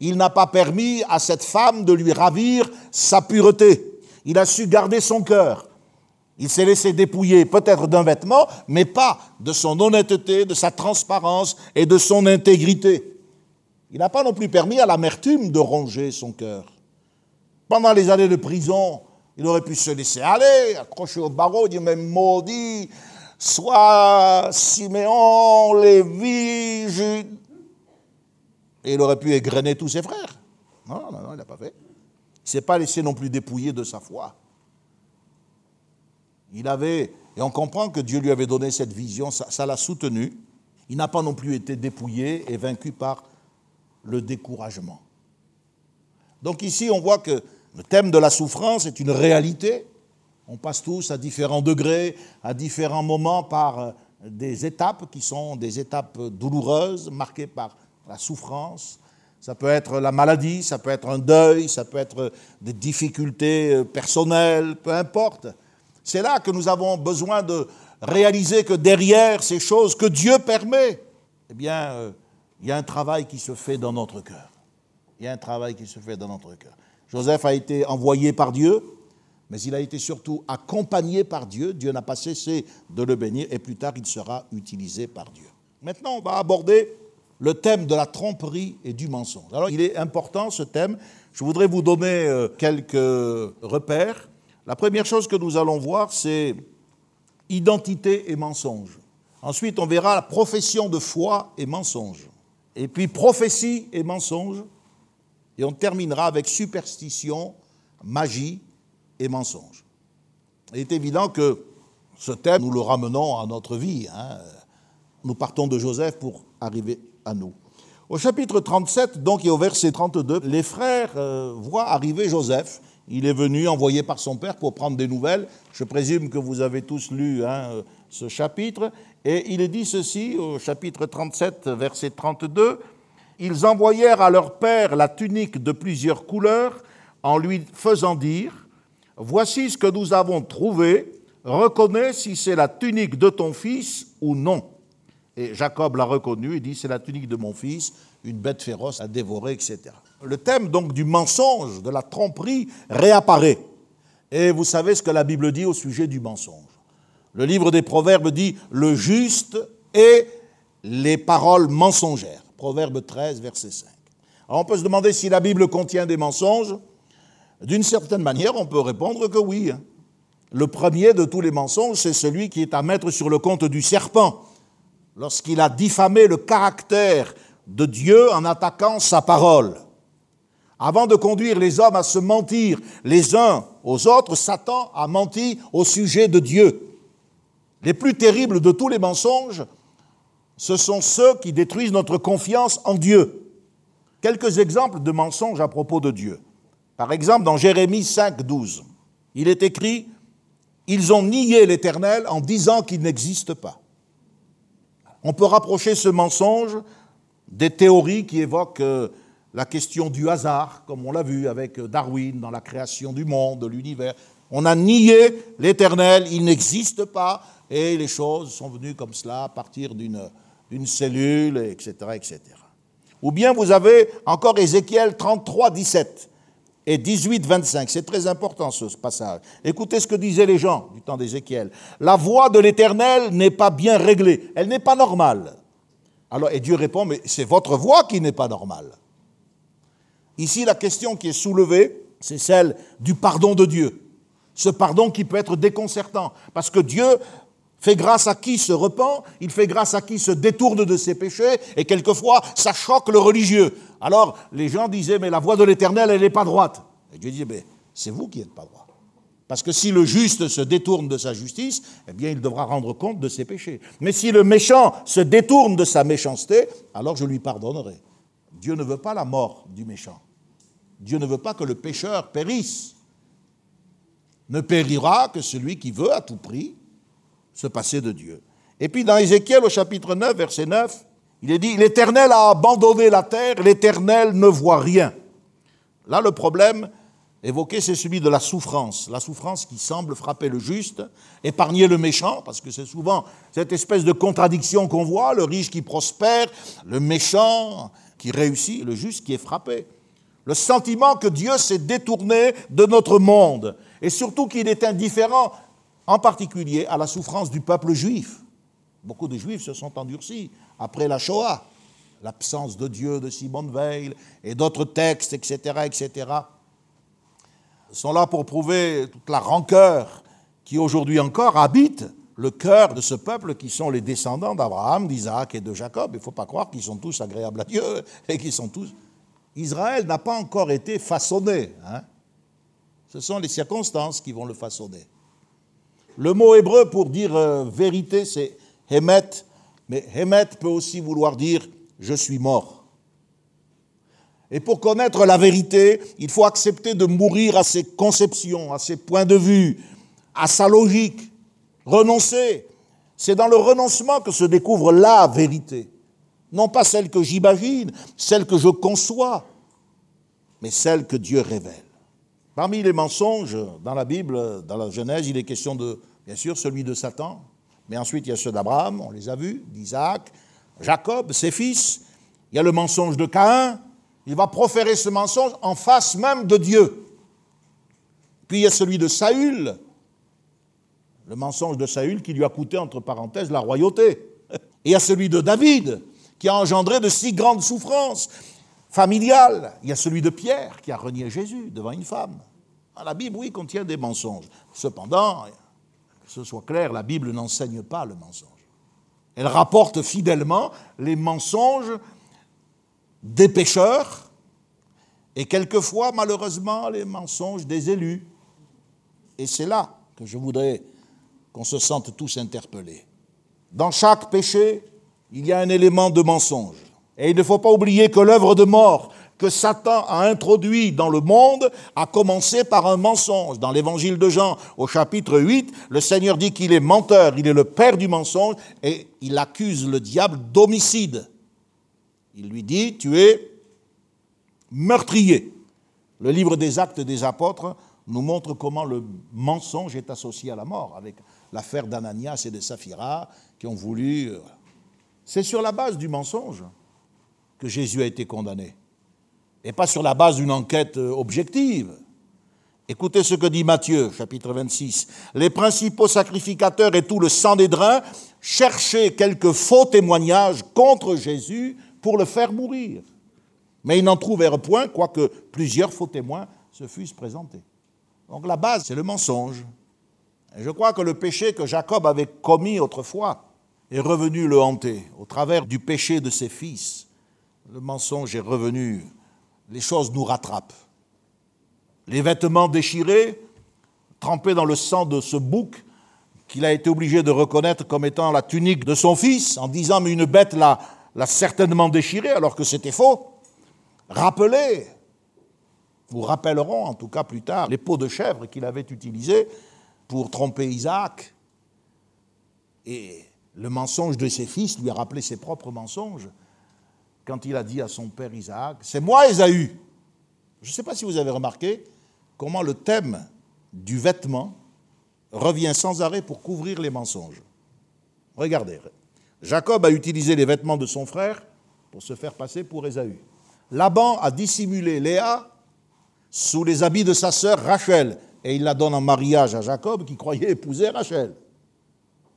Il n'a pas permis à cette femme de lui ravir sa pureté. Il a su garder son cœur. Il s'est laissé dépouiller peut-être d'un vêtement, mais pas de son honnêteté, de sa transparence et de son intégrité. Il n'a pas non plus permis à l'amertume de ronger son cœur. Pendant les années de prison, il aurait pu se laisser aller, accrocher au barreau, dire même maudit, soit Siméon, Lévi, Jude. Et il aurait pu égrener tous ses frères. Non, non, non, il n'a pas fait. Il ne s'est pas laissé non plus dépouiller de sa foi. Il avait, et on comprend que Dieu lui avait donné cette vision, ça l'a soutenu. Il n'a pas non plus été dépouillé et vaincu par le découragement. Donc ici, on voit que le thème de la souffrance est une réalité. On passe tous à différents degrés, à différents moments par euh, des étapes qui sont des étapes douloureuses, marquées par la souffrance. Ça peut être la maladie, ça peut être un deuil, ça peut être des difficultés euh, personnelles, peu importe. C'est là que nous avons besoin de réaliser que derrière ces choses que Dieu permet, eh bien, euh, il y a un travail qui se fait dans notre cœur. Il y a un travail qui se fait dans notre cœur. Joseph a été envoyé par Dieu, mais il a été surtout accompagné par Dieu. Dieu n'a pas cessé de le bénir et plus tard il sera utilisé par Dieu. Maintenant, on va aborder le thème de la tromperie et du mensonge. Alors, il est important ce thème. Je voudrais vous donner euh, quelques repères. La première chose que nous allons voir, c'est identité et mensonge. Ensuite, on verra la profession de foi et mensonge et puis prophétie et mensonge, et on terminera avec superstition, magie et mensonge. Il est évident que ce thème, nous le ramenons à notre vie. Hein. Nous partons de Joseph pour arriver à nous. Au chapitre 37, donc, et au verset 32, les frères euh, voient arriver Joseph. Il est venu, envoyé par son père, pour prendre des nouvelles. Je présume que vous avez tous lu hein, ce chapitre. Et il est dit ceci au chapitre 37, verset 32, Ils envoyèrent à leur père la tunique de plusieurs couleurs en lui faisant dire, Voici ce que nous avons trouvé, reconnais si c'est la tunique de ton fils ou non. Et Jacob l'a reconnu et dit, C'est la tunique de mon fils, une bête féroce à dévorer, etc. Le thème donc du mensonge, de la tromperie, réapparaît. Et vous savez ce que la Bible dit au sujet du mensonge. Le livre des Proverbes dit le juste et les paroles mensongères. Proverbe 13, verset 5. Alors on peut se demander si la Bible contient des mensonges. D'une certaine manière, on peut répondre que oui. Hein. Le premier de tous les mensonges, c'est celui qui est à mettre sur le compte du serpent, lorsqu'il a diffamé le caractère de Dieu en attaquant sa parole. Avant de conduire les hommes à se mentir les uns aux autres, Satan a menti au sujet de Dieu. Les plus terribles de tous les mensonges, ce sont ceux qui détruisent notre confiance en Dieu. Quelques exemples de mensonges à propos de Dieu. Par exemple, dans Jérémie 5, 12, il est écrit Ils ont nié l'Éternel en disant qu'il n'existe pas. On peut rapprocher ce mensonge des théories qui évoquent euh, la question du hasard, comme on l'a vu avec Darwin dans la création du monde, de l'univers. On a nié l'Éternel, il n'existe pas, et les choses sont venues comme cela à partir d'une cellule, etc., etc. Ou bien vous avez encore Ézéchiel 33, 17 et 18, 25. C'est très important ce passage. Écoutez ce que disaient les gens du temps d'Ézéchiel. La voix de l'Éternel n'est pas bien réglée, elle n'est pas normale. Alors, et Dieu répond, mais c'est votre voix qui n'est pas normale. Ici, la question qui est soulevée, c'est celle du pardon de Dieu. Ce pardon qui peut être déconcertant, parce que Dieu fait grâce à qui se repent, il fait grâce à qui se détourne de ses péchés, et quelquefois ça choque le religieux. Alors les gens disaient, mais la voix de l'Éternel, elle n'est pas droite. Et Dieu dit, mais c'est vous qui n'êtes pas droit. Parce que si le juste se détourne de sa justice, eh bien il devra rendre compte de ses péchés. Mais si le méchant se détourne de sa méchanceté, alors je lui pardonnerai. Dieu ne veut pas la mort du méchant. Dieu ne veut pas que le pécheur périsse. Ne périra que celui qui veut à tout prix se passer de Dieu. Et puis dans Ézéchiel au chapitre 9, verset 9, il est dit, l'Éternel a abandonné la terre, l'Éternel ne voit rien. Là, le problème évoqué, c'est celui de la souffrance. La souffrance qui semble frapper le juste, épargner le méchant, parce que c'est souvent cette espèce de contradiction qu'on voit, le riche qui prospère, le méchant qui réussit, le juste qui est frappé. Le sentiment que Dieu s'est détourné de notre monde, et surtout qu'il est indifférent en particulier à la souffrance du peuple juif. Beaucoup de juifs se sont endurcis après la Shoah, l'absence de Dieu de Simone Veil et d'autres textes, etc., etc., sont là pour prouver toute la rancœur qui aujourd'hui encore habite le cœur de ce peuple qui sont les descendants d'Abraham, d'Isaac et de Jacob. Il ne faut pas croire qu'ils sont tous agréables à Dieu et qu'ils sont tous... Israël n'a pas encore été façonné. Hein. Ce sont les circonstances qui vont le façonner. Le mot hébreu pour dire euh, vérité, c'est Hemet, mais Hemet peut aussi vouloir dire je suis mort. Et pour connaître la vérité, il faut accepter de mourir à ses conceptions, à ses points de vue, à sa logique, renoncer. C'est dans le renoncement que se découvre la vérité. Non pas celle que j'imagine, celle que je conçois, mais celle que Dieu révèle. Parmi les mensonges dans la Bible, dans la Genèse, il est question de, bien sûr, celui de Satan, mais ensuite il y a ceux d'Abraham, on les a vus, d'Isaac, Jacob, ses fils. Il y a le mensonge de Caïn. Il va proférer ce mensonge en face même de Dieu. Puis il y a celui de Saül, le mensonge de Saül qui lui a coûté, entre parenthèses, la royauté. Et il y a celui de David, qui a engendré de si grandes souffrances familiale. Il y a celui de Pierre qui a renié Jésus devant une femme. La Bible, oui, contient des mensonges. Cependant, que ce soit clair, la Bible n'enseigne pas le mensonge. Elle rapporte fidèlement les mensonges des pécheurs et quelquefois, malheureusement, les mensonges des élus. Et c'est là que je voudrais qu'on se sente tous interpellés. Dans chaque péché, il y a un élément de mensonge. Et il ne faut pas oublier que l'œuvre de mort que Satan a introduit dans le monde a commencé par un mensonge. Dans l'évangile de Jean, au chapitre 8, le Seigneur dit qu'il est menteur, il est le père du mensonge, et il accuse le diable d'homicide. Il lui dit, tu es meurtrier. Le livre des actes des apôtres nous montre comment le mensonge est associé à la mort, avec l'affaire d'Ananias et de Saphira qui ont voulu... Euh, C'est sur la base du mensonge que Jésus a été condamné, et pas sur la base d'une enquête euh, objective. Écoutez ce que dit Matthieu, chapitre 26. Les principaux sacrificateurs et tout le sang des drains cherchaient quelques faux témoignages contre Jésus pour le faire mourir. Mais ils n'en trouvèrent point, quoique plusieurs faux témoins se fussent présentés. Donc la base, c'est le mensonge. Je crois que le péché que Jacob avait commis autrefois est revenu le hanter au travers du péché de ses fils le mensonge est revenu, les choses nous rattrapent. Les vêtements déchirés, trempés dans le sang de ce bouc, qu'il a été obligé de reconnaître comme étant la tunique de son fils, en disant mais une bête l'a, certainement déchiré alors que c'était faux. Rappelez, vous rappelleront en tout cas plus tard les peaux de chèvre qu'il avait utilisées pour tromper Isaac. Et le mensonge de ses fils lui a rappelé ses propres mensonges quand il a dit à son père Isaac, c'est moi Ésaü. Je ne sais pas si vous avez remarqué comment le thème du vêtement revient sans arrêt pour couvrir les mensonges. Regardez, Jacob a utilisé les vêtements de son frère pour se faire passer pour Ésaü. Laban a dissimulé Léa sous les habits de sa sœur Rachel, et il la donne en mariage à Jacob qui croyait épouser Rachel.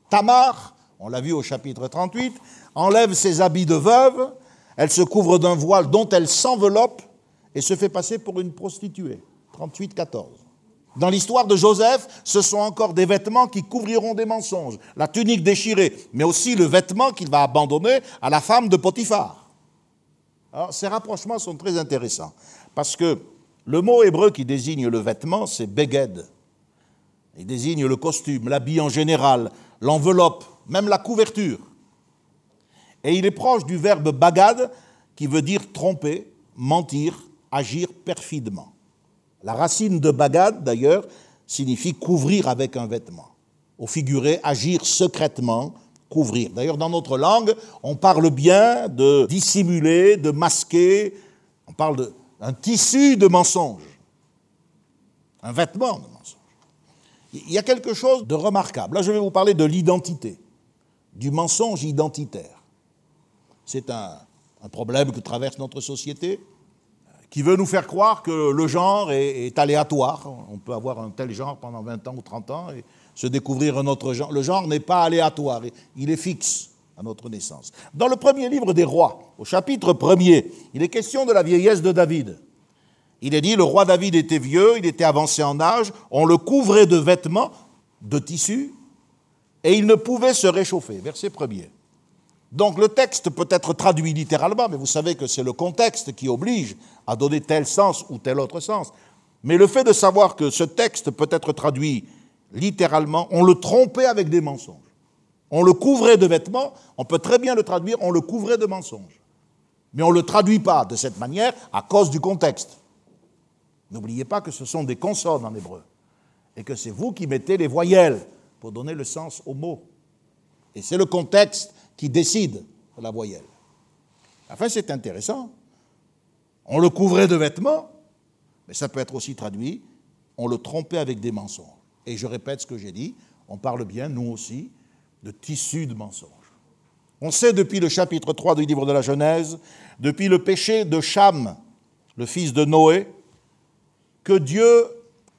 Tamar, on l'a vu au chapitre 38, enlève ses habits de veuve, elle se couvre d'un voile dont elle s'enveloppe et se fait passer pour une prostituée. 38-14. Dans l'histoire de Joseph, ce sont encore des vêtements qui couvriront des mensonges, la tunique déchirée, mais aussi le vêtement qu'il va abandonner à la femme de Potiphar. Alors, ces rapprochements sont très intéressants, parce que le mot hébreu qui désigne le vêtement, c'est beged. Il désigne le costume, l'habit en général, l'enveloppe, même la couverture. Et il est proche du verbe bagad, qui veut dire tromper, mentir, agir perfidement. La racine de bagad, d'ailleurs, signifie couvrir avec un vêtement. Au figuré, agir secrètement, couvrir. D'ailleurs, dans notre langue, on parle bien de dissimuler, de masquer, on parle d'un tissu de mensonge, un vêtement de mensonge. Il y a quelque chose de remarquable. Là, je vais vous parler de l'identité, du mensonge identitaire. C'est un, problème que traverse notre société qui veut nous faire croire que le genre est, aléatoire. On peut avoir un tel genre pendant 20 ans ou 30 ans et se découvrir un autre genre. Le genre n'est pas aléatoire, il est fixe à notre naissance. Dans le premier livre des rois, au chapitre premier, il est question de la vieillesse de David. Il est dit, le roi David était vieux, il était avancé en âge, on le couvrait de vêtements, de tissus, et il ne pouvait se réchauffer. Verset premier. Donc le texte peut être traduit littéralement, mais vous savez que c'est le contexte qui oblige à donner tel sens ou tel autre sens. Mais le fait de savoir que ce texte peut être traduit littéralement, on le trompait avec des mensonges. On le couvrait de vêtements, on peut très bien le traduire, on le couvrait de mensonges. Mais on ne le traduit pas de cette manière à cause du contexte. N'oubliez pas que ce sont des consonnes en hébreu et que c'est vous qui mettez les voyelles pour donner le sens aux mots. Et c'est le contexte qui décide de la voyelle. Enfin, c'est intéressant. On le couvrait de vêtements, mais ça peut être aussi traduit, on le trompait avec des mensonges. Et je répète ce que j'ai dit, on parle bien, nous aussi, de tissu de mensonges. On sait depuis le chapitre 3 du livre de la Genèse, depuis le péché de Cham, le fils de Noé, que Dieu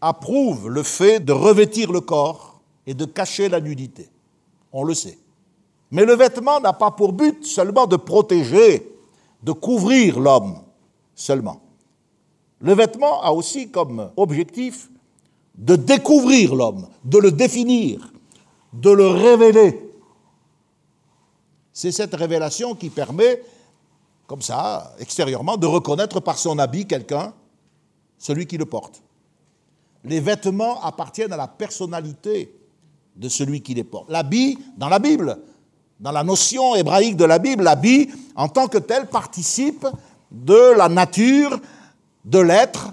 approuve le fait de revêtir le corps et de cacher la nudité. On le sait. Mais le vêtement n'a pas pour but seulement de protéger, de couvrir l'homme seulement. Le vêtement a aussi comme objectif de découvrir l'homme, de le définir, de le révéler. C'est cette révélation qui permet, comme ça, extérieurement, de reconnaître par son habit quelqu'un, celui qui le porte. Les vêtements appartiennent à la personnalité de celui qui les porte. L'habit, dans la Bible, dans la notion hébraïque de la Bible, l'habit, en tant que tel, participe de la nature de l'être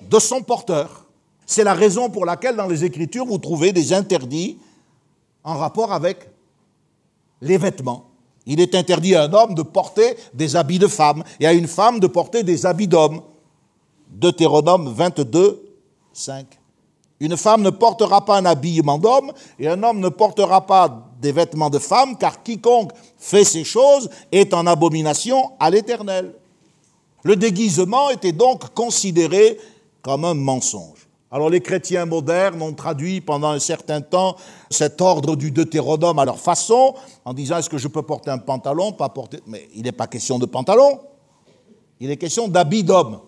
de son porteur. C'est la raison pour laquelle dans les Écritures, vous trouvez des interdits en rapport avec les vêtements. Il est interdit à un homme de porter des habits de femme et à une femme de porter des habits d'homme. Deutéronome 22, 5. Une femme ne portera pas un habillement d'homme et un homme ne portera pas des vêtements de femme, car quiconque fait ces choses est en abomination à l'Éternel. Le déguisement était donc considéré comme un mensonge. Alors les chrétiens modernes ont traduit pendant un certain temps cet ordre du Deutéronome à leur façon, en disant est-ce que je peux porter un pantalon, pas porter... Mais il n'est pas question de pantalon, il est question d'habit d'homme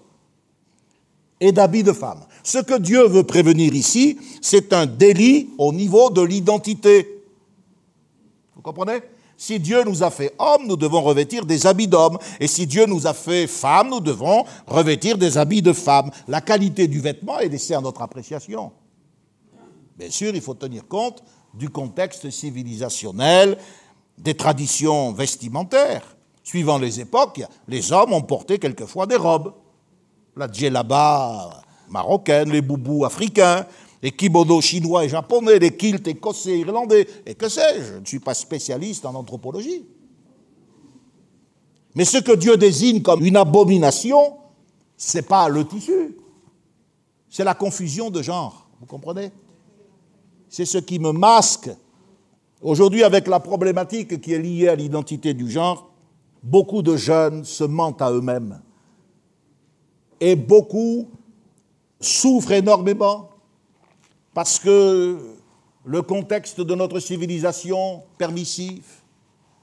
et d'habit de femme. Ce que Dieu veut prévenir ici, c'est un délit au niveau de l'identité. Vous comprenez? Si Dieu nous a fait hommes, nous devons revêtir des habits d'hommes. Et si Dieu nous a fait femmes, nous devons revêtir des habits de femmes. La qualité du vêtement est laissée à notre appréciation. Bien sûr, il faut tenir compte du contexte civilisationnel, des traditions vestimentaires. Suivant les époques, les hommes ont porté quelquefois des robes. La djellaba marocaine, les boubous africains, les kimonos chinois et japonais, les kilts écossais, irlandais, et que sais-je, je ne suis pas spécialiste en anthropologie. Mais ce que Dieu désigne comme une abomination, ce n'est pas le tissu, c'est la confusion de genre, vous comprenez? C'est ce qui me masque. Aujourd'hui, avec la problématique qui est liée à l'identité du genre, beaucoup de jeunes se mentent à eux-mêmes. Et beaucoup souffrent énormément parce que le contexte de notre civilisation permissive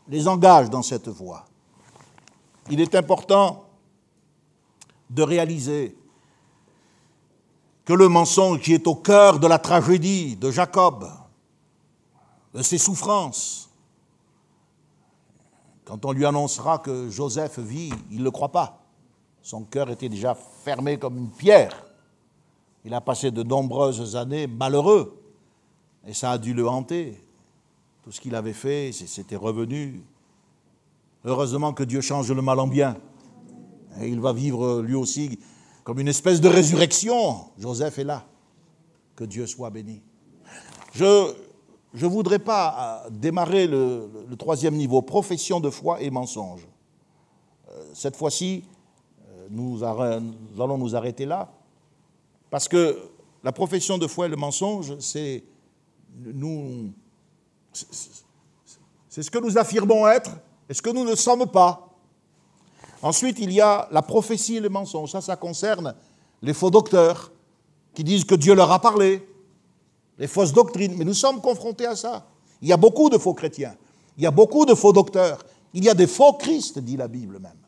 les engage dans cette voie. Il est important de réaliser que le mensonge qui est au cœur de la tragédie de Jacob, de ses souffrances, quand on lui annoncera que Joseph vit, il ne le croit pas. Son cœur était déjà fermé comme une pierre. Il a passé de nombreuses années malheureux et ça a dû le hanter. Tout ce qu'il avait fait, c'était revenu. Heureusement que Dieu change le mal en bien. Il va vivre lui aussi comme une espèce de résurrection. Joseph est là. Que Dieu soit béni. Je ne voudrais pas euh, démarrer le, troisième niveau, profession de foi et mensonge. Euh, cette fois-ci, nous, allons nous arrêter là, parce que la profession de foi et le mensonge, c'est nous, ce que nous affirmons être et ce que nous ne sommes pas. Ensuite, il y a la prophétie et le mensonge. Ça, ça concerne les faux docteurs qui disent que Dieu leur a parlé, les fausses doctrines. Mais nous sommes confrontés à ça. Il y a beaucoup de faux chrétiens. Il y a beaucoup de faux docteurs. Il y a des faux Christ, dit la Bible même.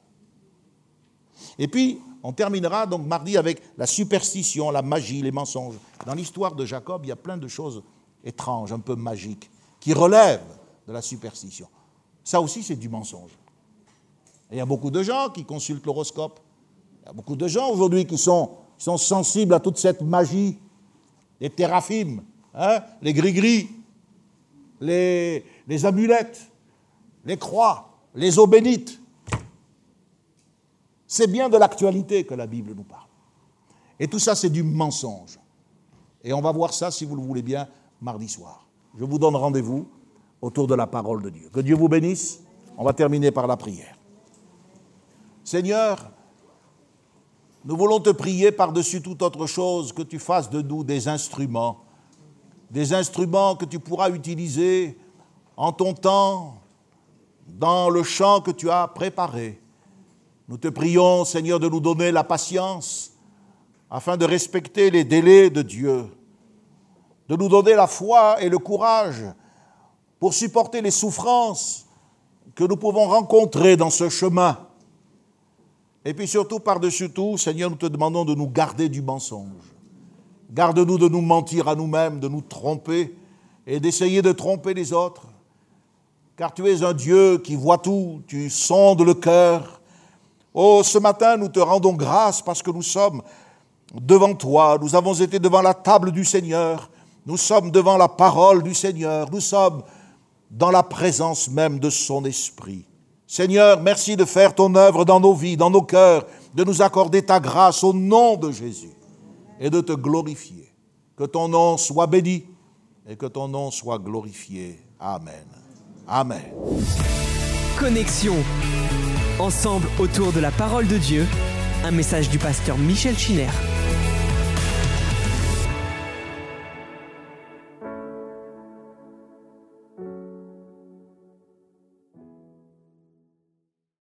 Et puis, on terminera donc mardi avec la superstition, la magie, les mensonges. Dans l'histoire de Jacob, il y a plein de choses étranges, un peu magiques, qui relèvent de la superstition. Ça aussi, c'est du mensonge. Il y a beaucoup de gens qui consultent l'horoscope. Il y a beaucoup de gens aujourd'hui qui sont, sensibles à toute cette magie, les théraphimes, hein, les gris-gris, les, les amulettes, les croix, les eaux bénites. C'est bien de l'actualité que la Bible nous parle. Et tout ça, c'est du mensonge. Et on va voir ça, si vous le voulez bien, mardi soir. Je vous donne rendez-vous autour de la parole de Dieu. Que Dieu vous bénisse. On va terminer par la prière. Seigneur, nous voulons te prier par-dessus toute autre chose que tu fasses de nous des instruments, des instruments que tu pourras utiliser en ton temps, dans le champ que tu as préparé. Nous te prions, Seigneur, de nous donner la patience afin de respecter les délais de Dieu de nous donner la foi et le courage pour supporter les souffrances que nous pouvons rencontrer dans ce chemin. Et puis surtout, par-dessus tout, Seigneur, nous te demandons de nous garder du mensonge. Garde-nous de nous mentir à nous-mêmes, de nous tromper et d'essayer de tromper les autres. Car tu es un Dieu qui voit tout, tu sondes le cœur. Oh, ce matin, nous te rendons grâce parce que nous sommes devant toi, nous avons été devant la table du Seigneur, nous sommes devant la parole du Seigneur. Nous sommes dans la présence même de son Esprit. Seigneur, merci de faire ton œuvre dans nos vies, dans nos cœurs, de nous accorder ta grâce au nom de Jésus et de te glorifier. Que ton nom soit béni et que ton nom soit glorifié. Amen. Amen. Connexion. Ensemble autour de la parole de Dieu. Un message du pasteur Michel Chiner.